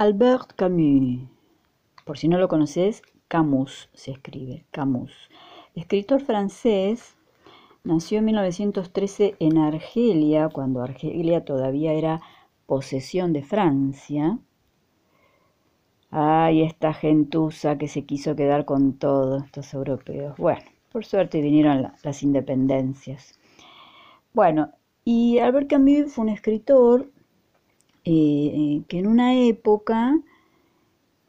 Albert Camus, por si no lo conoces, Camus se escribe, Camus. Escritor francés, nació en 1913 en Argelia, cuando Argelia todavía era posesión de Francia. Ay, esta gentuza que se quiso quedar con todos estos europeos. Bueno, por suerte vinieron las independencias. Bueno, y Albert Camus fue un escritor eh, que en una época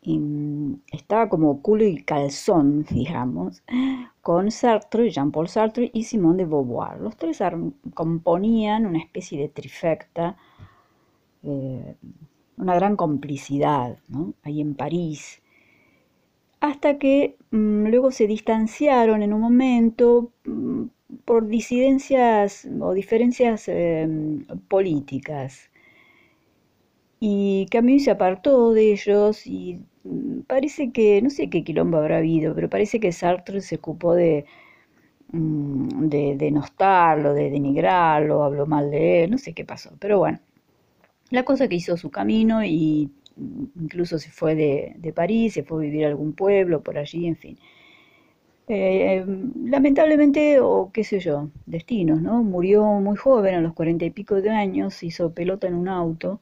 em, estaba como culo y calzón, digamos, con Sartre, Jean-Paul Sartre y Simone de Beauvoir. Los tres componían una especie de trifecta, eh, una gran complicidad, ahí en París, hasta que mm, luego se distanciaron en un momento mm, por disidencias o diferencias em, políticas. Y Camus se apartó de ellos y mm, parece que, no sé qué quilombo habrá habido, pero parece que Sartre se ocupó de, mm, de denostarlo, de denigrarlo, habló mal de él, no sé qué pasó, pero bueno. La cosa que hizo su camino y mm, incluso se fue de, de París, se fue a vivir a algún pueblo por allí, en fin. Eh, lamentablemente, o qué sé yo, destinos, ¿no? Murió muy joven, a los cuarenta y pico de años, hizo pelota en un auto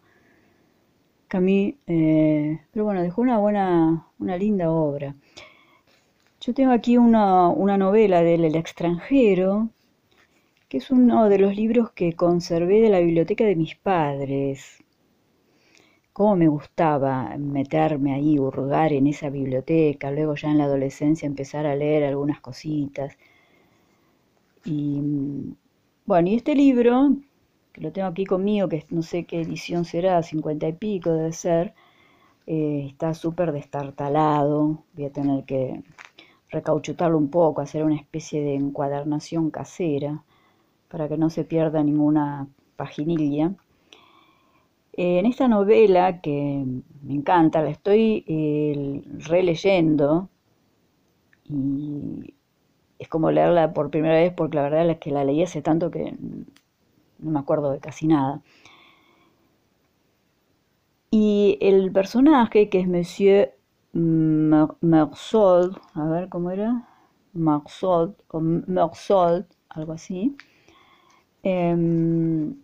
Camille, eh, pero bueno, dejó una buena, una linda obra. Yo tengo aquí una, novela de él, El extranjero, que es uno de los libros que conservé de la biblioteca de mis padres. Cómo me gustaba meterme ahí, hurgar en esa biblioteca, luego ya en la adolescencia empezar a leer algunas cositas. Y bueno, y este libro lo tengo aquí conmigo, que no sé qué edición será, cincuenta y pico debe ser, eh, está súper destartalado, voy a tener que recauchutarlo un poco, hacer una especie de encuadernación casera para que no se pierda ninguna paginilla. en esta novela que me encanta, la estoy eh, releyendo y es como leerla por primera vez porque la verdad es que la leí hace tanto que no me acuerdo de casi nada. Y el personaje, que es Monsieur Mersault, a ver cómo era, Mersault, o algo así, em,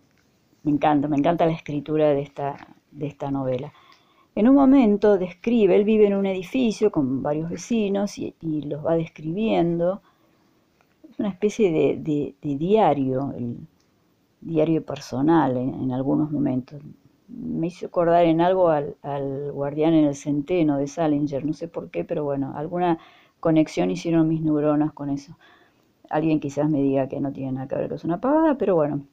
me encanta, me encanta la escritura de esta, de esta novela. En un momento describe, él vive en un edificio con varios vecinos y, los va describiendo. Es una especie de, diario, diario personal en, algunos momentos. Me hizo acordar en algo al, guardián en el centeno de Salinger, no sé por qué, pero bueno, alguna conexión hicieron mis neuronas con eso. Alguien quizás me diga que no tiene nada que ver, que es una pavada, pero bueno.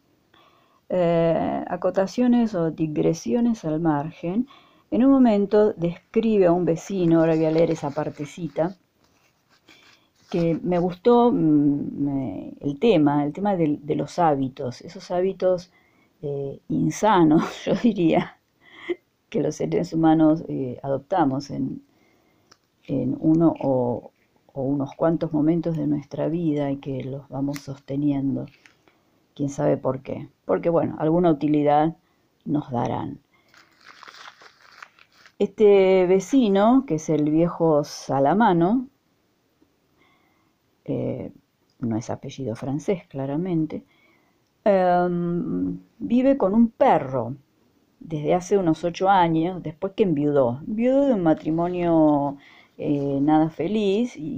Eh, acotaciones o digresiones al margen. En un momento describe a un vecino, ahora voy a leer esa partecita, que me gustó mm, el tema, el tema de, los hábitos, esos hábitos eh, insanos, yo diría, que los seres humanos eh, adoptamos en, uno o, unos cuantos momentos de nuestra vida y que los vamos sosteniendo. Quién sabe por qué. Porque bueno, alguna utilidad nos darán. Este vecino, que es el viejo Salamano, no es apellido francés claramente, em, vive con un perro desde hace unos ocho años, después que enviudó. Enviudó de un matrimonio eh, nada feliz y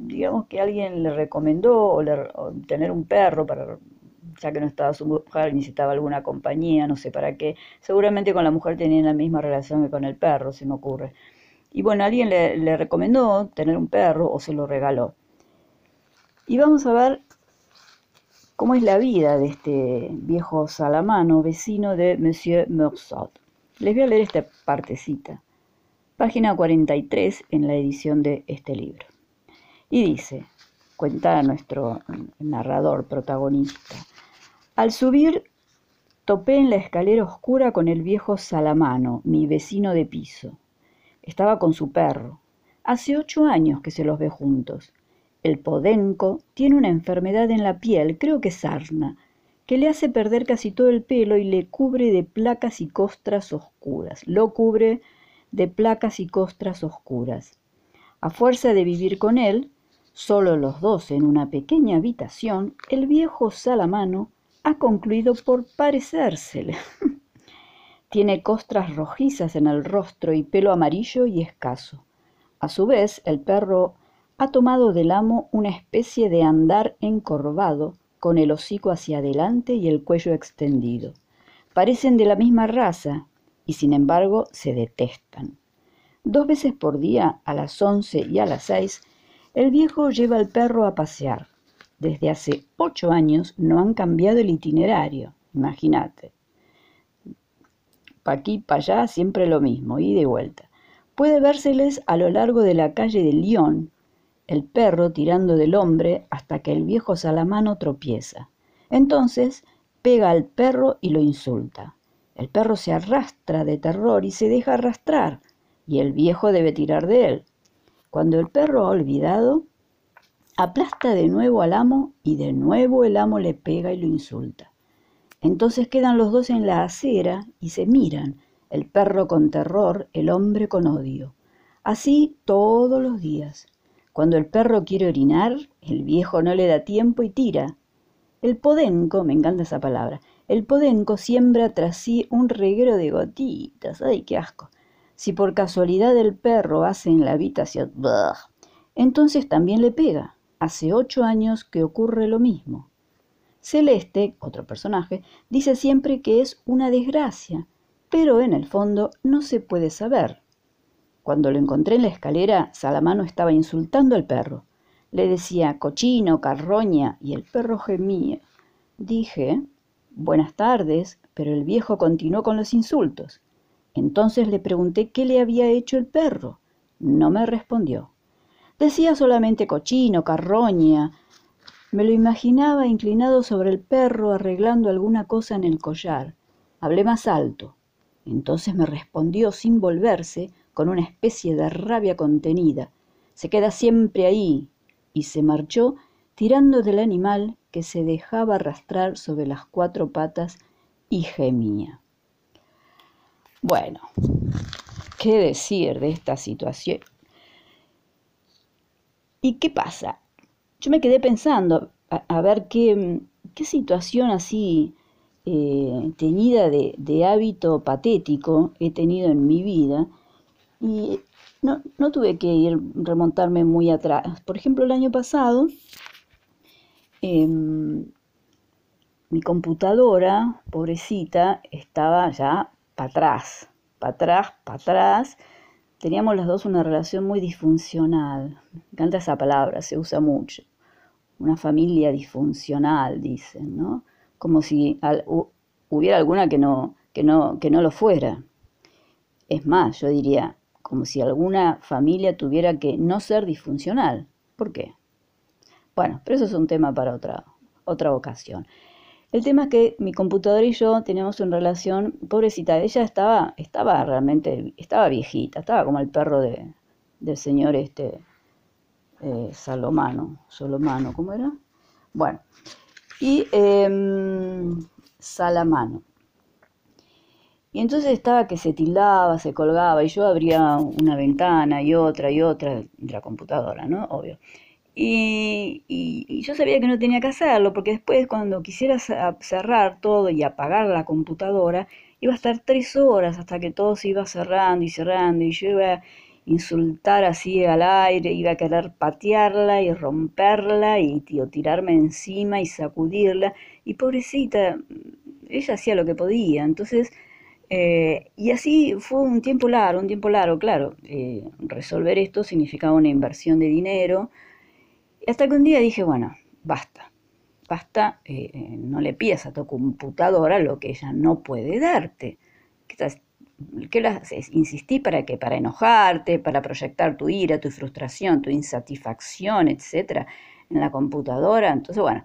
digamos que alguien le recomendó tener un perro para ya que no estaba su mujer, necesitaba alguna compañía, no sé para qué. Seguramente con la mujer tenían la misma relación que con el perro, se me ocurre. Y bueno, alguien le recomendó tener un perro o se lo regaló. Y vamos a ver cómo es la vida de este viejo salamano, vecino de Monsieur Meursault. Les voy a leer esta partecita, página 43 en la edición de este libro. Y dice, cuenta nuestro narrador protagonista, al subir topé en la escalera oscura con el viejo Salamano, mi vecino de piso. Estaba con su perro. Hace ocho años que se los ve juntos. El podenco tiene una enfermedad en la piel, creo que sarna, que le hace perder casi todo el pelo y le cubre de placas y costras oscuras. Lo cubre de placas y costras oscuras. A fuerza de vivir con él, solo los dos en una pequeña habitación, el viejo Salamano ha concluido por parecérsele. Tiene costras rojizas en el rostro y pelo amarillo y escaso. A su vez, el perro ha tomado del amo una especie de andar encorvado, con el hocico hacia adelante y el cuello extendido. Parecen de la misma raza y sin embargo se detestan. Dos veces por día, a las once y a las seis, el viejo lleva al perro a pasear. Desde hace ocho años no han cambiado el itinerario, imagínate. Pa' aquí, pa' allá, siempre lo mismo, y de vuelta. Puede vérseles a lo largo de la calle de Lyon, el perro tirando del hombre hasta que el viejo salamano tropieza. Entonces pega al perro y lo insulta. El perro se arrastra de terror y se deja arrastrar, y el viejo debe tirar de él. Cuando el perro ha olvidado, aplasta de nuevo al amo y de nuevo el amo le pega y lo insulta. Entonces quedan los dos en la acera y se miran, el perro con terror, el hombre con odio. Así todos los días. Cuando el perro quiere orinar, el viejo no le da tiempo y tira. El podenco, me encanta esa palabra, el podenco siembra tras sí un reguero de gotitas. ¡Ay, qué asco! Si por casualidad el perro hace en la habitación, entonces también le pega. Hace ocho años que ocurre lo mismo. Celeste, otro personaje, dice siempre que es una desgracia, pero en el fondo no se puede saber. Cuando lo encontré en la escalera, Salamano estaba insultando al perro. Le decía cochino, carroña, y el perro gemía. Dije, buenas tardes, pero el viejo continuó con los insultos. Entonces le pregunté qué le había hecho el perro. No me respondió. Decía solamente cochino, carroña. Me lo imaginaba inclinado sobre el perro arreglando alguna cosa en el collar. Hablé más alto. Entonces me respondió sin volverse, con una especie de rabia contenida. Se queda siempre ahí. Y se marchó tirando del animal que se dejaba arrastrar sobre las cuatro patas y gemía. Bueno, ¿qué decir de esta situación? ¿Y qué pasa? Yo me quedé pensando a, ver qué, qué, situación así eh, teñida de, de hábito patético he tenido en mi vida y no, no tuve que ir remontarme muy atrás. Por ejemplo, el año pasado, em, mi computadora, pobrecita, estaba ya para atrás, para atrás, para atrás. Teníamos las dos una relación muy disfuncional. Me encanta esa palabra, se usa mucho. Una familia disfuncional, dicen, ¿no? Como si hubiera alguna que no, que, no, que no lo fuera. Es más, yo diría, como si alguna familia tuviera que no ser disfuncional. ¿Por qué? Bueno, pero eso es un tema para otra, otra ocasión. El tema es que mi computadora y yo teníamos una relación, pobrecita, ella estaba, estaba realmente, estaba viejita, estaba como el perro de, del señor este eh, Salomano, ¿cómo era? Bueno, y em, Salamano. Y entonces estaba que se tildaba, se colgaba, y yo abría una ventana y otra y otra de la computadora, ¿no? Obvio. Y, yo sabía que no tenía que hacerlo, porque después cuando quisiera cerrar todo y apagar la computadora, iba a estar tres horas hasta que todo se iba cerrando y cerrando, y yo iba a insultar así al aire, iba a querer patearla y romperla y tío, tirarme encima y sacudirla, y pobrecita, ella hacía lo que podía, entonces... Eh, y así fue un tiempo largo, un tiempo largo, claro. Eh, resolver esto significaba una inversión de dinero, hasta que un día dije, bueno, basta, basta, eh, no le pidas a tu computadora lo que ella no puede darte. ¿Qué lo haces? Insistí para que para enojarte, para proyectar tu ira, tu frustración, tu insatisfacción, etcétera, en la computadora. Entonces, bueno,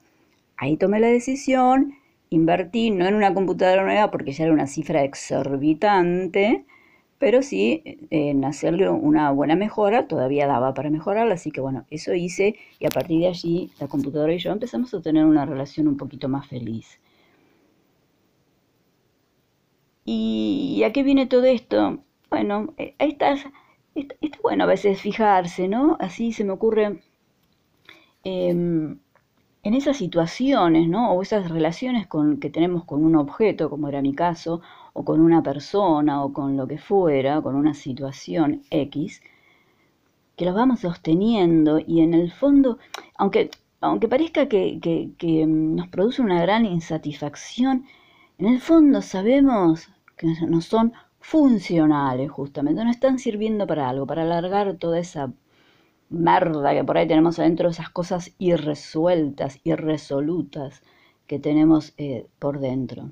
ahí tomé la decisión, invertí no en una computadora nueva porque ya era una cifra exorbitante, pero sí en hacerle una buena mejora, todavía daba para mejorarla, así que bueno, eso hice y a partir de allí la computadora y yo empezamos a tener una relación un poquito más feliz. ¿Y a qué viene todo esto? bueno, eh, está, está, bueno a veces fijarse, ¿no? Así se me ocurre em, en esas situaciones, ¿no? O esas relaciones con, que tenemos con un objeto, como era mi caso, o con una persona, o con lo que fuera, con una situación X, que los vamos sosteniendo y en el fondo, aunque, aunque parezca que, que nos produce una gran insatisfacción, en el fondo sabemos que no son funcionales justamente, no están sirviendo para algo, para alargar toda esa merda que por ahí tenemos adentro, esas cosas irresueltas, irresolutas que tenemos eh, por dentro.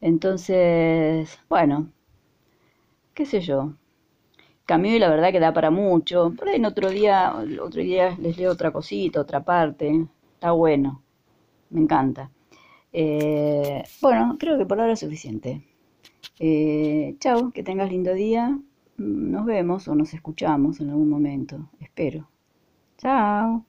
Entonces, bueno, qué sé yo. Camino y la verdad que da para mucho. Por ahí en otro día, otro día les leo otra cosita, otra parte. Está bueno. Me encanta. Eh, bueno, creo que por ahora es suficiente. Eh, chao, que tengas lindo día. Nos vemos o nos escuchamos en algún momento. Espero. Chao.